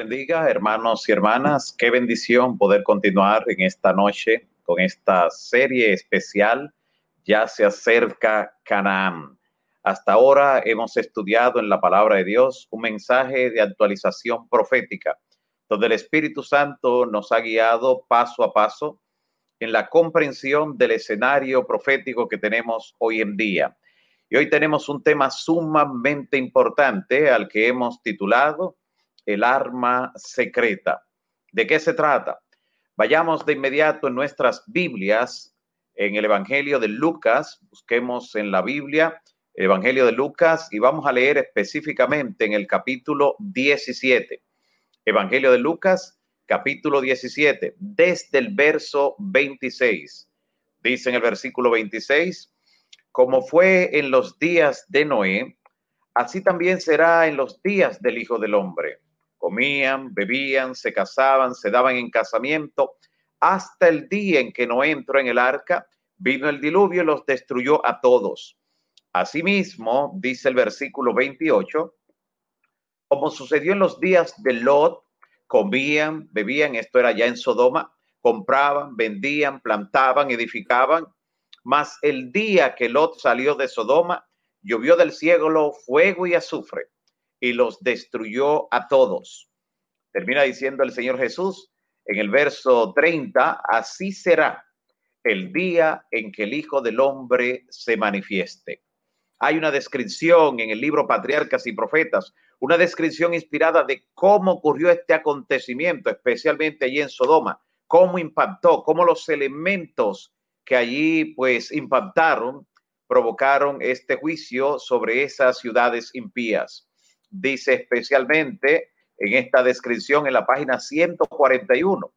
bendiga, hermanos y hermanas. Qué bendición poder continuar en esta noche con esta serie especial. Ya se acerca Canaán. Hasta ahora hemos estudiado en la palabra de Dios un mensaje de actualización profética, donde el Espíritu Santo nos ha guiado paso a paso en la comprensión del escenario profético que tenemos hoy en día. Y hoy tenemos un tema sumamente importante al que hemos titulado el arma secreta. ¿De qué se trata? Vayamos de inmediato en nuestras Biblias, en el Evangelio de Lucas, busquemos en la Biblia el Evangelio de Lucas y vamos a leer específicamente en el capítulo 17. Evangelio de Lucas, capítulo 17, desde el verso 26. Dice en el versículo 26, como fue en los días de Noé, así también será en los días del Hijo del Hombre comían, bebían, se casaban, se daban en casamiento, hasta el día en que no entró en el arca, vino el diluvio y los destruyó a todos. Asimismo, dice el versículo 28, como sucedió en los días de Lot, comían, bebían, esto era ya en Sodoma, compraban, vendían, plantaban, edificaban, mas el día que Lot salió de Sodoma, llovió del cielo fuego y azufre y los destruyó a todos. Termina diciendo el Señor Jesús en el verso 30, así será el día en que el Hijo del Hombre se manifieste. Hay una descripción en el libro Patriarcas y Profetas, una descripción inspirada de cómo ocurrió este acontecimiento, especialmente allí en Sodoma, cómo impactó, cómo los elementos que allí pues impactaron provocaron este juicio sobre esas ciudades impías dice especialmente en esta descripción en la página 141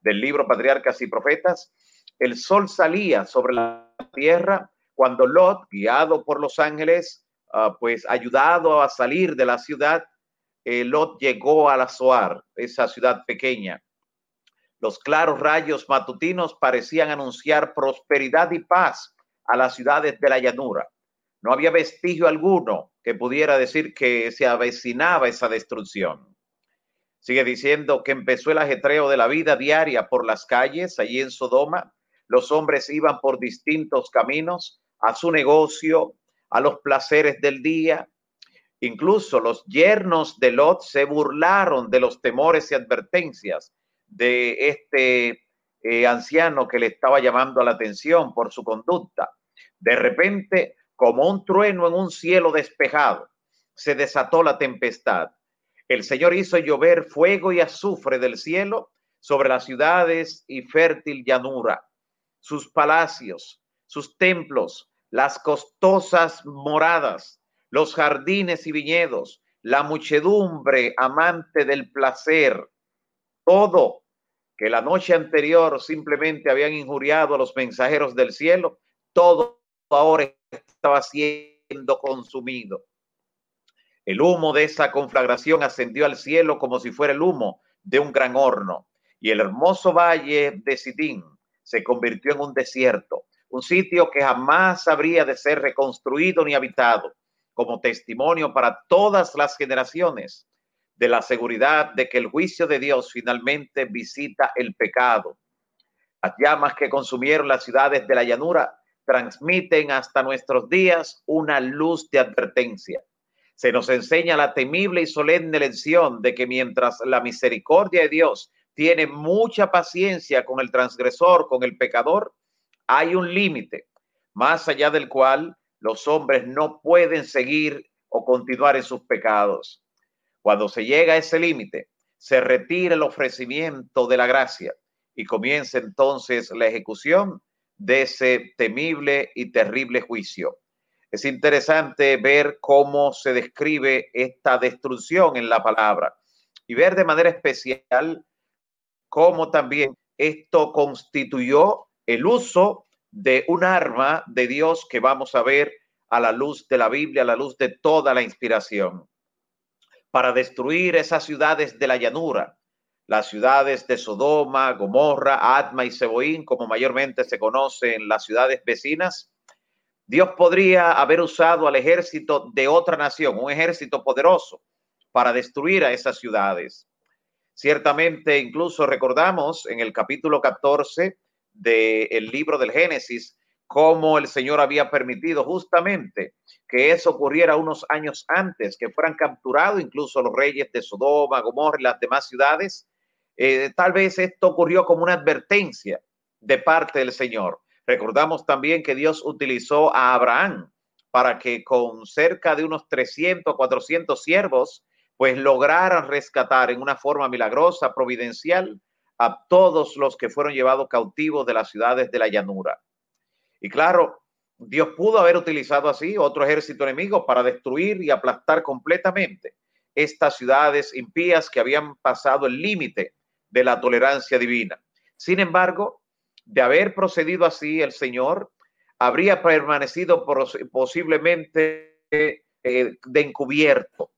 del libro Patriarcas y Profetas, el sol salía sobre la tierra cuando Lot, guiado por los ángeles, ah, pues ayudado a salir de la ciudad, eh, Lot llegó a la Zoar, esa ciudad pequeña. Los claros rayos matutinos parecían anunciar prosperidad y paz a las ciudades de la llanura. No había vestigio alguno que pudiera decir que se avecinaba esa destrucción. Sigue diciendo que empezó el ajetreo de la vida diaria por las calles allí en Sodoma. Los hombres iban por distintos caminos a su negocio, a los placeres del día. Incluso los yernos de Lot se burlaron de los temores y advertencias de este eh, anciano que le estaba llamando la atención por su conducta. De repente como un trueno en un cielo despejado, se desató la tempestad. El Señor hizo llover fuego y azufre del cielo sobre las ciudades y fértil llanura, sus palacios, sus templos, las costosas moradas, los jardines y viñedos, la muchedumbre amante del placer, todo que la noche anterior simplemente habían injuriado a los mensajeros del cielo, todo ahora estaba siendo consumido. El humo de esa conflagración ascendió al cielo como si fuera el humo de un gran horno, y el hermoso valle de Sidín se convirtió en un desierto, un sitio que jamás habría de ser reconstruido ni habitado, como testimonio para todas las generaciones de la seguridad de que el juicio de Dios finalmente visita el pecado. Las llamas que consumieron las ciudades de la llanura transmiten hasta nuestros días una luz de advertencia. Se nos enseña la temible y solemne lección de que mientras la misericordia de Dios tiene mucha paciencia con el transgresor, con el pecador, hay un límite más allá del cual los hombres no pueden seguir o continuar en sus pecados. Cuando se llega a ese límite, se retira el ofrecimiento de la gracia y comienza entonces la ejecución de ese temible y terrible juicio. Es interesante ver cómo se describe esta destrucción en la palabra y ver de manera especial cómo también esto constituyó el uso de un arma de Dios que vamos a ver a la luz de la Biblia, a la luz de toda la inspiración, para destruir esas ciudades de la llanura, las ciudades de Sodoma, Gomorra, Atma y Seboín, como mayormente se conocen las ciudades vecinas, Dios podría haber usado al ejército de otra nación, un ejército poderoso, para destruir a esas ciudades. Ciertamente, incluso recordamos en el capítulo 14 del libro del Génesis, cómo el Señor había permitido justamente que eso ocurriera unos años antes, que fueran capturados incluso los reyes de Sodoma, Gomorra y las demás ciudades. Eh, tal vez esto ocurrió como una advertencia de parte del Señor. Recordamos también que Dios utilizó a Abraham para que con cerca de unos 300, 400 siervos, pues lograran rescatar en una forma milagrosa, providencial, a todos los que fueron llevados cautivos de las ciudades de la llanura. Y claro, Dios pudo haber utilizado así otro ejército enemigo para destruir y aplastar completamente estas ciudades impías que habían pasado el límite de la tolerancia divina. Sin embargo, de haber procedido así, el Señor habría permanecido posiblemente eh, de encubierto,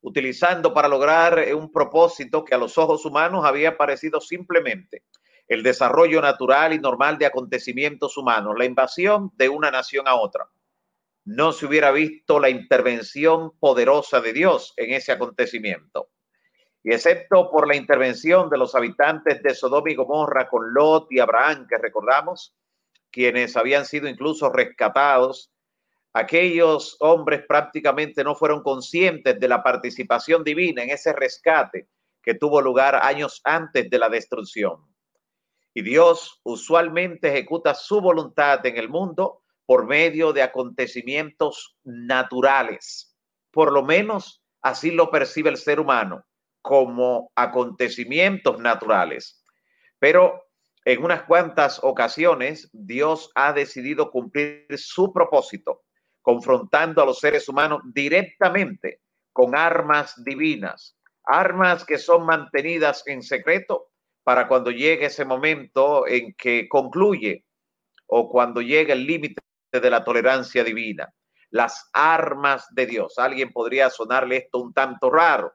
utilizando para lograr un propósito que a los ojos humanos había parecido simplemente el desarrollo natural y normal de acontecimientos humanos, la invasión de una nación a otra. No se hubiera visto la intervención poderosa de Dios en ese acontecimiento. Y excepto por la intervención de los habitantes de Sodoma y Gomorra con Lot y Abraham, que recordamos, quienes habían sido incluso rescatados, aquellos hombres prácticamente no fueron conscientes de la participación divina en ese rescate que tuvo lugar años antes de la destrucción. Y Dios usualmente ejecuta su voluntad en el mundo por medio de acontecimientos naturales. Por lo menos así lo percibe el ser humano, como acontecimientos naturales. Pero en unas cuantas ocasiones Dios ha decidido cumplir su propósito, confrontando a los seres humanos directamente con armas divinas, armas que son mantenidas en secreto para cuando llegue ese momento en que concluye o cuando llegue el límite de la tolerancia divina. Las armas de Dios. Alguien podría sonarle esto un tanto raro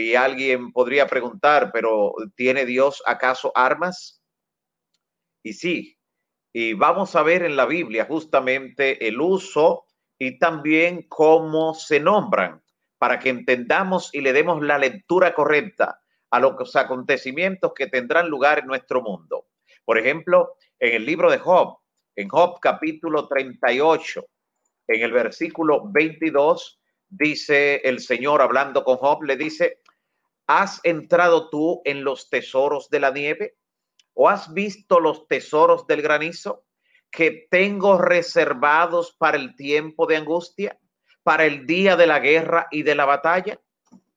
y alguien podría preguntar, pero ¿tiene Dios acaso armas? Y sí, y vamos a ver en la Biblia justamente el uso y también cómo se nombran para que entendamos y le demos la lectura correcta a los acontecimientos que tendrán lugar en nuestro mundo. Por ejemplo, en el libro de Job, en Job capítulo 38, en el versículo 22, dice el Señor hablando con Job, le dice, ¿has entrado tú en los tesoros de la nieve? ¿O has visto los tesoros del granizo que tengo reservados para el tiempo de angustia, para el día de la guerra y de la batalla?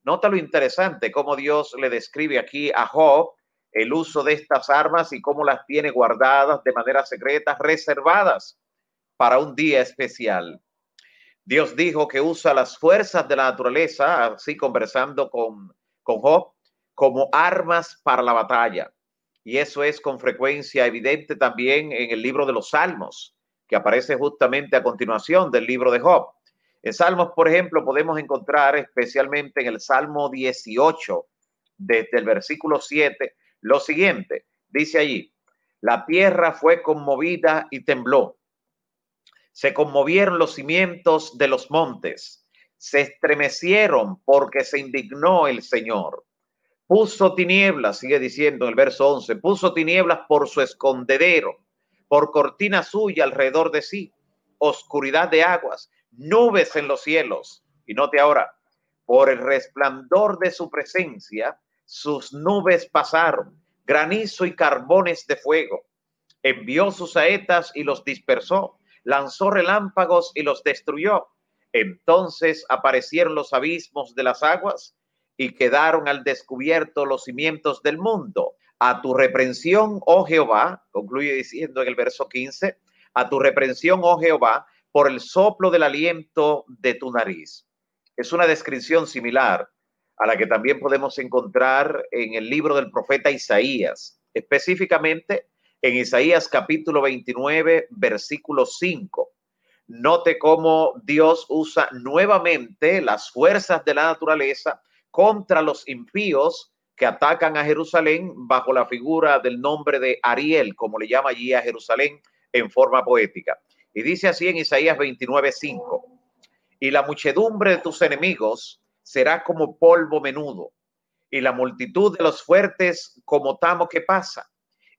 Nota lo interesante, cómo Dios le describe aquí a Job el uso de estas armas y cómo las tiene guardadas de manera secreta, reservadas para un día especial. Dios dijo que usa las fuerzas de la naturaleza, así conversando con, con Job, como armas para la batalla. Y eso es con frecuencia evidente también en el libro de los Salmos, que aparece justamente a continuación del libro de Job. En Salmos, por ejemplo, podemos encontrar especialmente en el Salmo 18, desde el versículo 7, lo siguiente. Dice allí, la tierra fue conmovida y tembló. Se conmovieron los cimientos de los montes. Se estremecieron porque se indignó el Señor. Puso tinieblas, sigue diciendo en el verso 11, puso tinieblas por su escondedero, por cortina suya alrededor de sí, oscuridad de aguas nubes en los cielos. Y note ahora, por el resplandor de su presencia, sus nubes pasaron, granizo y carbones de fuego. Envió sus saetas y los dispersó, lanzó relámpagos y los destruyó. Entonces aparecieron los abismos de las aguas y quedaron al descubierto los cimientos del mundo. A tu reprensión, oh Jehová, concluye diciendo en el verso 15, a tu reprensión, oh Jehová, por el soplo del aliento de tu nariz. Es una descripción similar a la que también podemos encontrar en el libro del profeta Isaías, específicamente en Isaías capítulo 29, versículo 5. Note cómo Dios usa nuevamente las fuerzas de la naturaleza contra los impíos que atacan a Jerusalén bajo la figura del nombre de Ariel, como le llama allí a Jerusalén en forma poética. Y dice así en Isaías 29:5, y la muchedumbre de tus enemigos será como polvo menudo, y la multitud de los fuertes como tamo que pasa,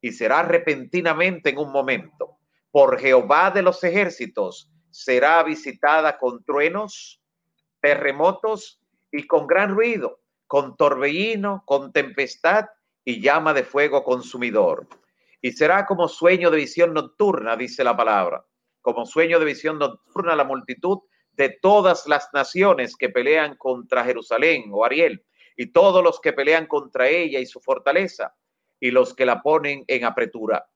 y será repentinamente en un momento. Por Jehová de los ejércitos será visitada con truenos, terremotos y con gran ruido, con torbellino, con tempestad y llama de fuego consumidor. Y será como sueño de visión nocturna, dice la palabra, como sueño de visión nocturna la multitud de todas las naciones que pelean contra Jerusalén o Ariel y todos los que pelean contra ella y su fortaleza y los que la ponen en apretura.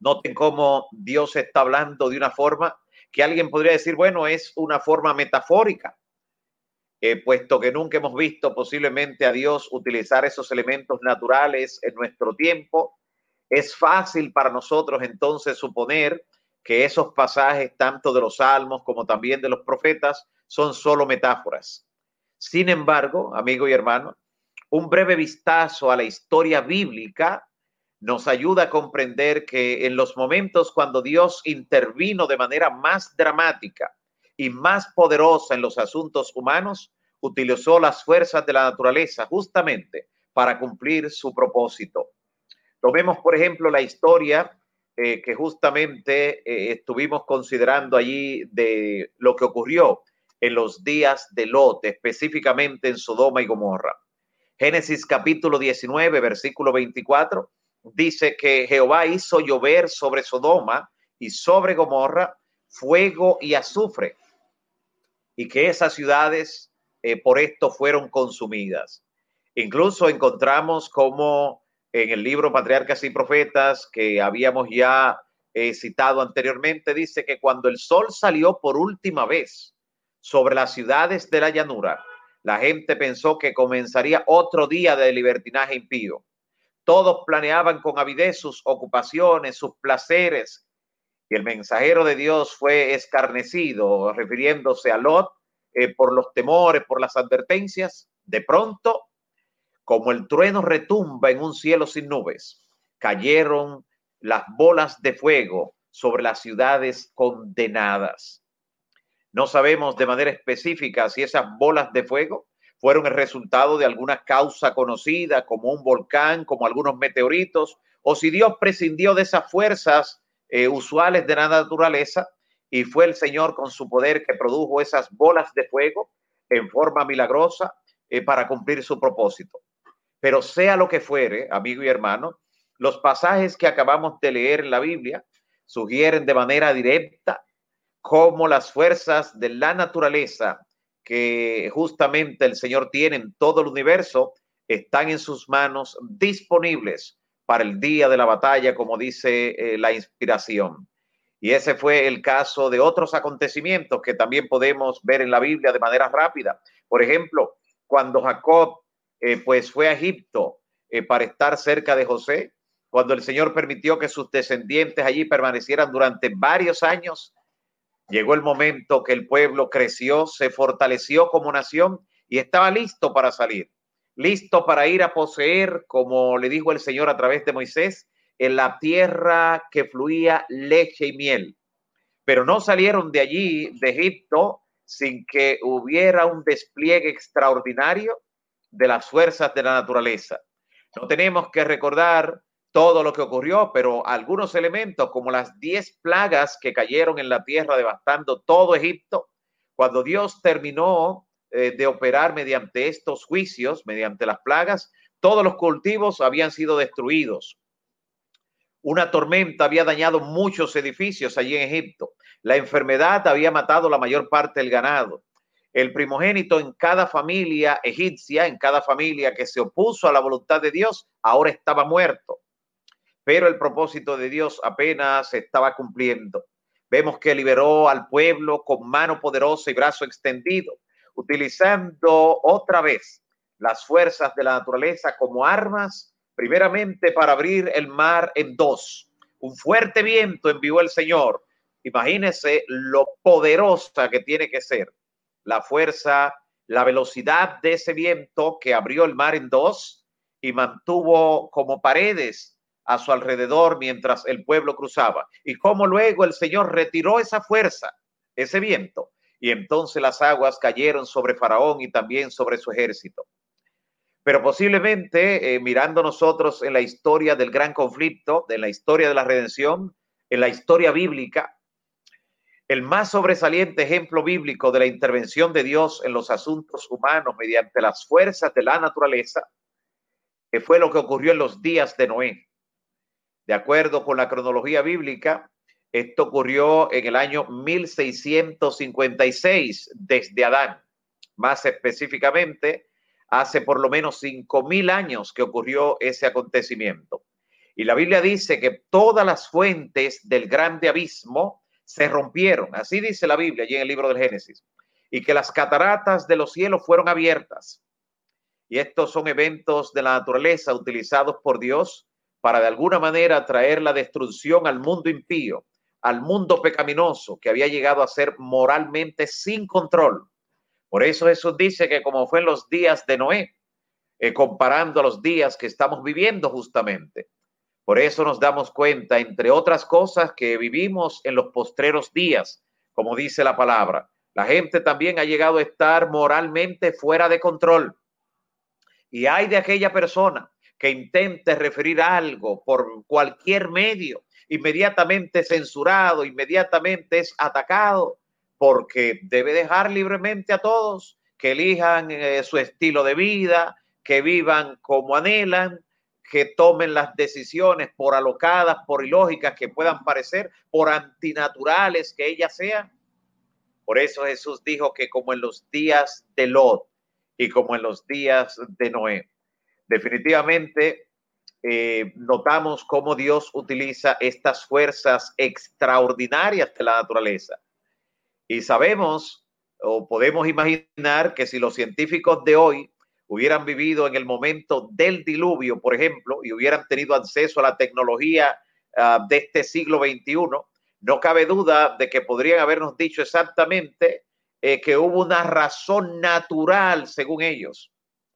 Noten cómo Dios está hablando de una forma que alguien podría decir, bueno, es una forma metafórica, eh, puesto que nunca hemos visto posiblemente a Dios utilizar esos elementos naturales en nuestro tiempo. Es fácil para nosotros entonces suponer que esos pasajes, tanto de los salmos como también de los profetas, son solo metáforas. Sin embargo, amigo y hermano, un breve vistazo a la historia bíblica nos ayuda a comprender que en los momentos cuando Dios intervino de manera más dramática y más poderosa en los asuntos humanos, utilizó las fuerzas de la naturaleza justamente para cumplir su propósito. Tomemos, por ejemplo, la historia eh, que justamente eh, estuvimos considerando allí de lo que ocurrió en los días de Lot, específicamente en Sodoma y Gomorra. Génesis capítulo 19, versículo 24, dice que Jehová hizo llover sobre Sodoma y sobre Gomorra fuego y azufre, y que esas ciudades eh, por esto fueron consumidas. Incluso encontramos como en el libro Patriarcas y Profetas que habíamos ya eh, citado anteriormente, dice que cuando el sol salió por última vez sobre las ciudades de la llanura, la gente pensó que comenzaría otro día de libertinaje impío. Todos planeaban con avidez sus ocupaciones, sus placeres, y el mensajero de Dios fue escarnecido, refiriéndose a Lot eh, por los temores, por las advertencias. De pronto, como el trueno retumba en un cielo sin nubes, cayeron las bolas de fuego sobre las ciudades condenadas. No sabemos de manera específica si esas bolas de fuego fueron el resultado de alguna causa conocida, como un volcán, como algunos meteoritos, o si Dios prescindió de esas fuerzas eh, usuales de la naturaleza y fue el Señor con su poder que produjo esas bolas de fuego en forma milagrosa eh, para cumplir su propósito. Pero sea lo que fuere, amigo y hermano, los pasajes que acabamos de leer en la Biblia sugieren de manera directa cómo las fuerzas de la naturaleza que justamente el Señor tiene en todo el universo están en sus manos disponibles para el día de la batalla, como dice eh, la inspiración. Y ese fue el caso de otros acontecimientos que también podemos ver en la Biblia de manera rápida. Por ejemplo, cuando Jacob eh, pues fue a Egipto eh, para estar cerca de José, cuando el Señor permitió que sus descendientes allí permanecieran durante varios años, Llegó el momento que el pueblo creció, se fortaleció como nación y estaba listo para salir, listo para ir a poseer, como le dijo el Señor a través de Moisés, en la tierra que fluía leche y miel. Pero no salieron de allí, de Egipto, sin que hubiera un despliegue extraordinario de las fuerzas de la naturaleza. No tenemos que recordar todo lo que ocurrió, pero algunos elementos como las diez plagas que cayeron en la tierra devastando todo Egipto, cuando Dios terminó eh, de operar mediante estos juicios, mediante las plagas, todos los cultivos habían sido destruidos. Una tormenta había dañado muchos edificios allí en Egipto. La enfermedad había matado la mayor parte del ganado. El primogénito en cada familia egipcia, en cada familia que se opuso a la voluntad de Dios, ahora estaba muerto pero el propósito de Dios apenas se estaba cumpliendo. Vemos que liberó al pueblo con mano poderosa y brazo extendido, utilizando otra vez las fuerzas de la naturaleza como armas, primeramente para abrir el mar en dos. Un fuerte viento envió el Señor. Imagínese lo poderosa que tiene que ser la fuerza, la velocidad de ese viento que abrió el mar en dos y mantuvo como paredes a su alrededor mientras el pueblo cruzaba. Y cómo luego el Señor retiró esa fuerza, ese viento, y entonces las aguas cayeron sobre Faraón y también sobre su ejército. Pero posiblemente, eh, mirando nosotros en la historia del gran conflicto, en la historia de la redención, en la historia bíblica, el más sobresaliente ejemplo bíblico de la intervención de Dios en los asuntos humanos mediante las fuerzas de la naturaleza, que fue lo que ocurrió en los días de Noé. De acuerdo con la cronología bíblica, esto ocurrió en el año 1656 desde Adán. Más específicamente, hace por lo menos 5.000 años que ocurrió ese acontecimiento. Y la Biblia dice que todas las fuentes del grande abismo se rompieron. Así dice la Biblia allí en el libro del Génesis. Y que las cataratas de los cielos fueron abiertas. Y estos son eventos de la naturaleza utilizados por Dios para de alguna manera traer la destrucción al mundo impío, al mundo pecaminoso que había llegado a ser moralmente sin control. Por eso Jesús dice que como fue en los días de Noé, eh, comparando a los días que estamos viviendo justamente. Por eso nos damos cuenta, entre otras cosas, que vivimos en los postreros días, como dice la palabra. La gente también ha llegado a estar moralmente fuera de control. Y hay de aquella persona que intente referir algo por cualquier medio, inmediatamente censurado, inmediatamente es atacado, porque debe dejar libremente a todos que elijan eh, su estilo de vida, que vivan como anhelan, que tomen las decisiones por alocadas, por ilógicas que puedan parecer, por antinaturales que ellas sean. Por eso Jesús dijo que como en los días de Lot y como en los días de Noé, definitivamente eh, notamos cómo Dios utiliza estas fuerzas extraordinarias de la naturaleza. Y sabemos o podemos imaginar que si los científicos de hoy hubieran vivido en el momento del diluvio, por ejemplo, y hubieran tenido acceso a la tecnología uh, de este siglo XXI, no cabe duda de que podrían habernos dicho exactamente eh, que hubo una razón natural, según ellos,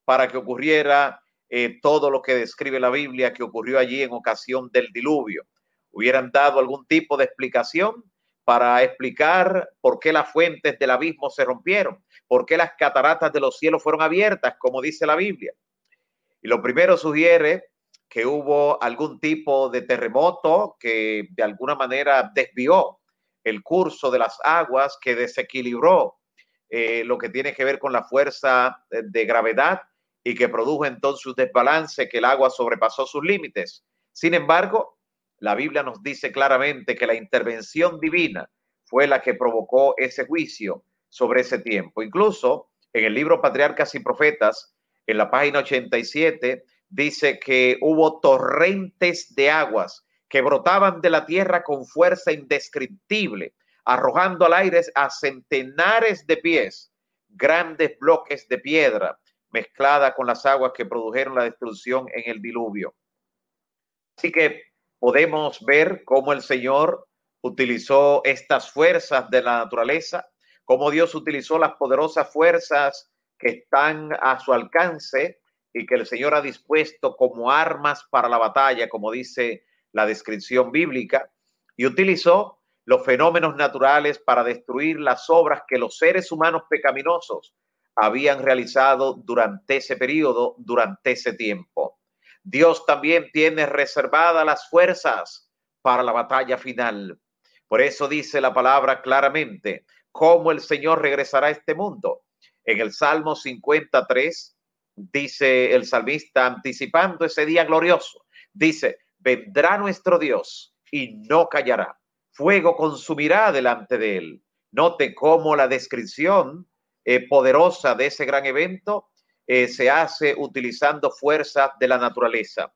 para que ocurriera eh, todo lo que describe la Biblia que ocurrió allí en ocasión del diluvio. Hubieran dado algún tipo de explicación para explicar por qué las fuentes del abismo se rompieron, por qué las cataratas de los cielos fueron abiertas, como dice la Biblia. Y lo primero sugiere que hubo algún tipo de terremoto que de alguna manera desvió el curso de las aguas, que desequilibró eh, lo que tiene que ver con la fuerza de gravedad y que produjo entonces un desbalance que el agua sobrepasó sus límites. Sin embargo, la Biblia nos dice claramente que la intervención divina fue la que provocó ese juicio sobre ese tiempo. Incluso en el libro Patriarcas y Profetas, en la página 87, dice que hubo torrentes de aguas que brotaban de la tierra con fuerza indescriptible, arrojando al aire a centenares de pies grandes bloques de piedra mezclada con las aguas que produjeron la destrucción en el diluvio. Así que podemos ver cómo el Señor utilizó estas fuerzas de la naturaleza, cómo Dios utilizó las poderosas fuerzas que están a su alcance y que el Señor ha dispuesto como armas para la batalla, como dice la descripción bíblica, y utilizó los fenómenos naturales para destruir las obras que los seres humanos pecaminosos habían realizado durante ese periodo, durante ese tiempo. Dios también tiene reservadas las fuerzas para la batalla final. Por eso dice la palabra claramente, cómo el Señor regresará a este mundo. En el Salmo 53 dice el salmista anticipando ese día glorioso, dice, vendrá nuestro Dios y no callará. Fuego consumirá delante de él. Note cómo la descripción eh, poderosa de ese gran evento eh, se hace utilizando fuerzas de la naturaleza.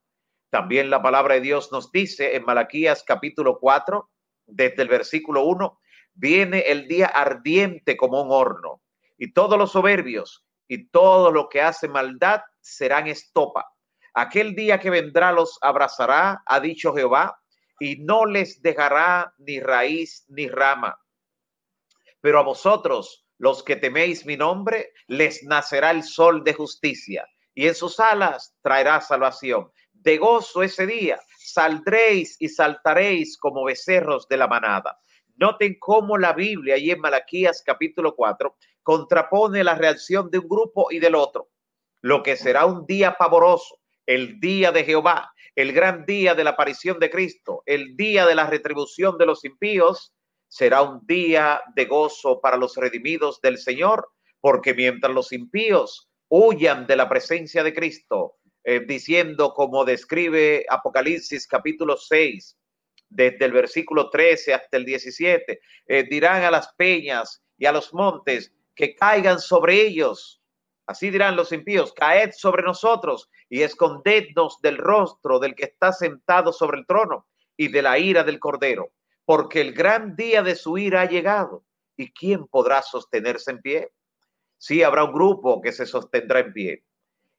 También la palabra de Dios nos dice en Malaquías capítulo 4, desde el versículo 1, viene el día ardiente como un horno, y todos los soberbios y todo lo que hace maldad serán estopa. Aquel día que vendrá los abrazará, ha dicho Jehová, y no les dejará ni raíz ni rama. Pero a vosotros, los que teméis mi nombre, les nacerá el sol de justicia y en sus alas traerá salvación. De gozo ese día saldréis y saltaréis como becerros de la manada. Noten cómo la Biblia y en Malaquías capítulo 4 contrapone la reacción de un grupo y del otro. lo que será un día pavoroso, el día de Jehová, el gran día de la aparición de Cristo, el día de la retribución de los impíos, será un día de gozo para los redimidos del Señor, porque mientras los impíos huyan de la presencia de Cristo, eh, diciendo como describe Apocalipsis capítulo 6, desde el versículo 13 hasta el 17, eh, dirán a las peñas y a los montes que caigan sobre ellos. Así dirán los impíos, caed sobre nosotros y escondednos del rostro del que está sentado sobre el trono y de la ira del cordero, porque el gran día de su ira ha llegado. ¿Y quién podrá sostenerse en pie? Sí, habrá un grupo que se sostendrá en pie.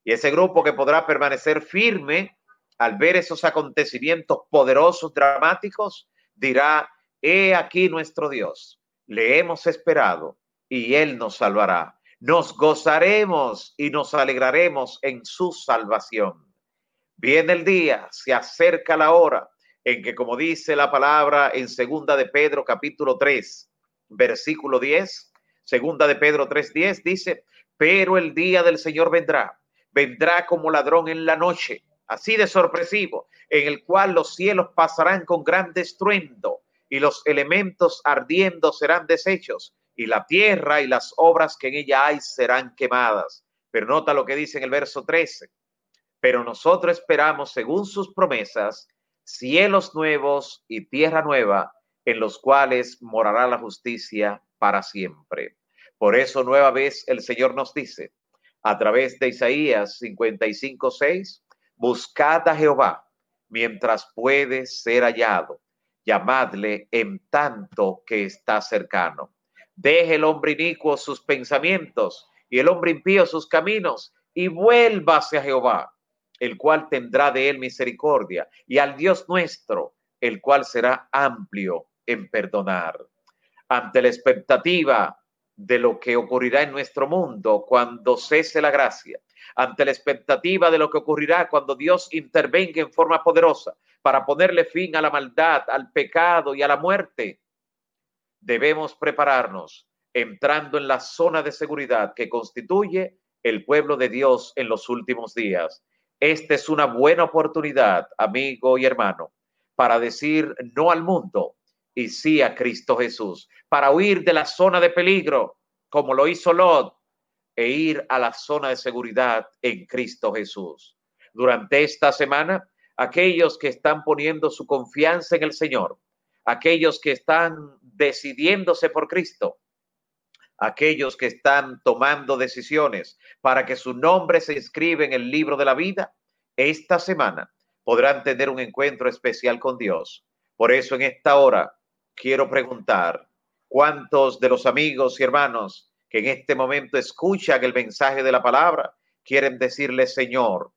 Y ese grupo que podrá permanecer firme al ver esos acontecimientos poderosos, dramáticos, dirá, he aquí nuestro Dios, le hemos esperado y Él nos salvará. Nos gozaremos y nos alegraremos en su salvación. Viene el día, se acerca la hora en que, como dice la palabra en segunda de Pedro capítulo 3, versículo 10, segunda de Pedro 3:10 dice, pero el día del Señor vendrá, vendrá como ladrón en la noche así de sorpresivo, en el cual los cielos pasarán con gran estruendo y los elementos ardiendo serán deshechos y la tierra y las obras que en ella hay serán quemadas. Pero nota lo que dice en el verso 13. Pero nosotros esperamos, según sus promesas, cielos nuevos y tierra nueva, en los cuales morará la justicia para siempre. Por eso nueva vez el Señor nos dice, a través de Isaías 55, 6, Buscad a Jehová mientras puede ser hallado. Llamadle en tanto que está cercano. Deje el hombre inicuo sus pensamientos y el hombre impío sus caminos y vuélvase a Jehová, el cual tendrá de él misericordia, y al Dios nuestro, el cual será amplio en perdonar. Ante la expectativa de lo que ocurrirá en nuestro mundo cuando cese la gracia, ante la expectativa de lo que ocurrirá cuando Dios intervenga en forma poderosa para ponerle fin a la maldad, al pecado y a la muerte, debemos prepararnos entrando en la zona de seguridad que constituye el pueblo de Dios en los últimos días. Esta es una buena oportunidad, amigo y hermano, para decir no al mundo y sí a Cristo Jesús, para huir de la zona de peligro, como lo hizo Lot e ir a la zona de seguridad en Cristo Jesús. Durante esta semana, aquellos que están poniendo su confianza en el Señor, aquellos que están decidiéndose por Cristo, aquellos que están tomando decisiones para que su nombre se inscriba en el libro de la vida, esta semana podrán tener un encuentro especial con Dios. Por eso en esta hora quiero preguntar, ¿cuántos de los amigos y hermanos que en este momento escuchan el mensaje de la palabra, quieren decirle, Señor,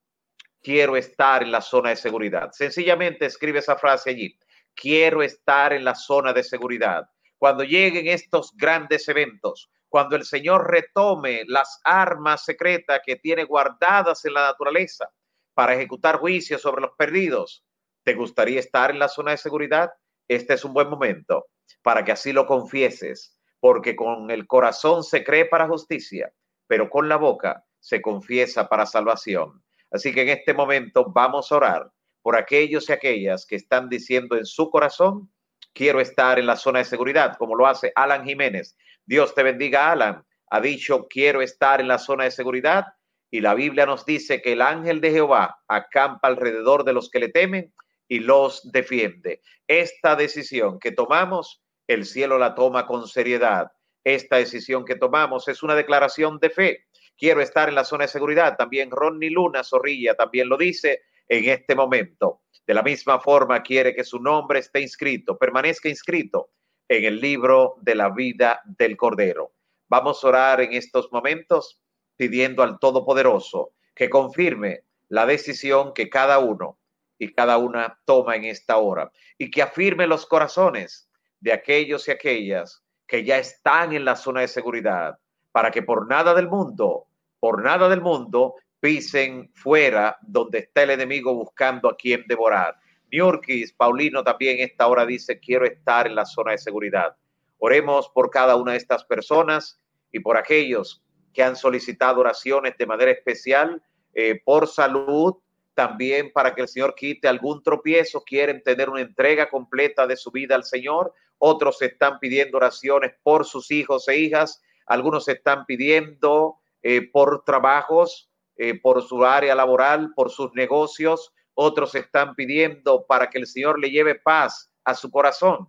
quiero estar en la zona de seguridad. Sencillamente escribe esa frase allí, quiero estar en la zona de seguridad. Cuando lleguen estos grandes eventos, cuando el Señor retome las armas secretas que tiene guardadas en la naturaleza para ejecutar juicios sobre los perdidos, ¿te gustaría estar en la zona de seguridad? Este es un buen momento para que así lo confieses porque con el corazón se cree para justicia, pero con la boca se confiesa para salvación. Así que en este momento vamos a orar por aquellos y aquellas que están diciendo en su corazón, quiero estar en la zona de seguridad, como lo hace Alan Jiménez. Dios te bendiga, Alan. Ha dicho, quiero estar en la zona de seguridad. Y la Biblia nos dice que el ángel de Jehová acampa alrededor de los que le temen y los defiende. Esta decisión que tomamos el cielo la toma con seriedad. Esta decisión que tomamos es una declaración de fe. Quiero estar en la zona de seguridad. También Ronnie Luna Zorrilla también lo dice en este momento. De la misma forma quiere que su nombre esté inscrito, permanezca inscrito en el libro de la vida del Cordero. Vamos a orar en estos momentos pidiendo al Todopoderoso que confirme la decisión que cada uno y cada una toma en esta hora y que afirme los corazones de aquellos y aquellas que ya están en la zona de seguridad, para que por nada del mundo, por nada del mundo, pisen fuera donde está el enemigo buscando a quien devorar. Niurkis, Paulino también esta hora dice, quiero estar en la zona de seguridad. Oremos por cada una de estas personas y por aquellos que han solicitado oraciones de manera especial eh, por salud, también para que el Señor quite algún tropiezo, quieren tener una entrega completa de su vida al Señor. Otros están pidiendo oraciones por sus hijos e hijas. Algunos están pidiendo eh, por trabajos, eh, por su área laboral, por sus negocios. Otros están pidiendo para que el Señor le lleve paz a su corazón,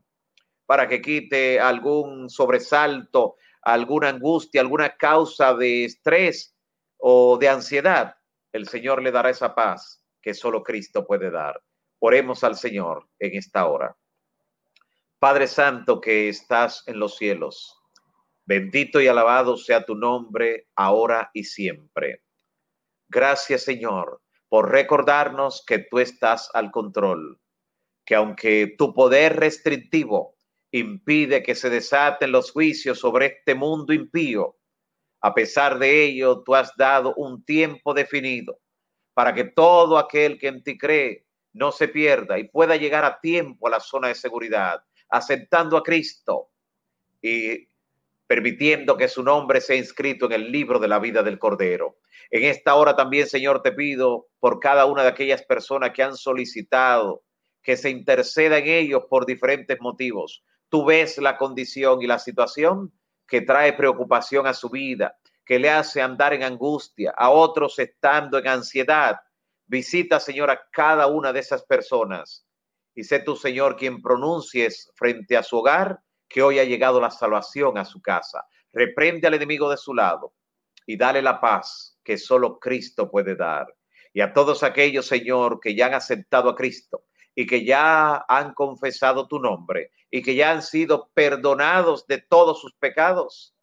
para que quite algún sobresalto, alguna angustia, alguna causa de estrés o de ansiedad el Señor le dará esa paz que solo Cristo puede dar. Oremos al Señor en esta hora. Padre Santo que estás en los cielos, bendito y alabado sea tu nombre ahora y siempre. Gracias Señor por recordarnos que tú estás al control, que aunque tu poder restrictivo impide que se desaten los juicios sobre este mundo impío, a pesar de ello, tú has dado un tiempo definido para que todo aquel que en ti cree no se pierda y pueda llegar a tiempo a la zona de seguridad, aceptando a Cristo y permitiendo que su nombre sea inscrito en el libro de la vida del Cordero. En esta hora también, Señor, te pido por cada una de aquellas personas que han solicitado que se interceda en ellos por diferentes motivos. Tú ves la condición y la situación que trae preocupación a su vida, que le hace andar en angustia, a otros estando en ansiedad. Visita, Señor, a cada una de esas personas y sé tú, Señor, quien pronuncies frente a su hogar que hoy ha llegado la salvación a su casa. Reprende al enemigo de su lado y dale la paz que solo Cristo puede dar. Y a todos aquellos, Señor, que ya han aceptado a Cristo y que ya han confesado tu nombre y que ya han sido perdonados de todos sus pecados,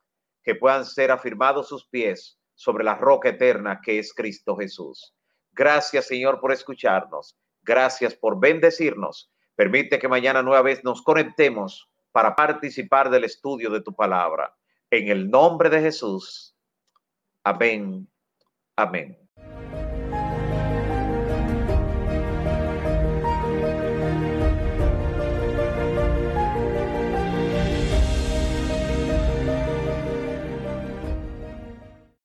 que puedan ser afirmados sus pies sobre la roca eterna que es Cristo Jesús. Gracias, Señor, por escucharnos. Gracias por bendecirnos. Permite que mañana nueva vez nos conectemos para participar del estudio de tu palabra. En el nombre de Jesús. Amén. Amén.